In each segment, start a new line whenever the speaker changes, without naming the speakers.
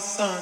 the sun.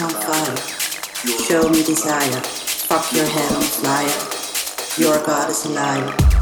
on fire. Show me desire. Fuck your head on fire. Your God is a liar.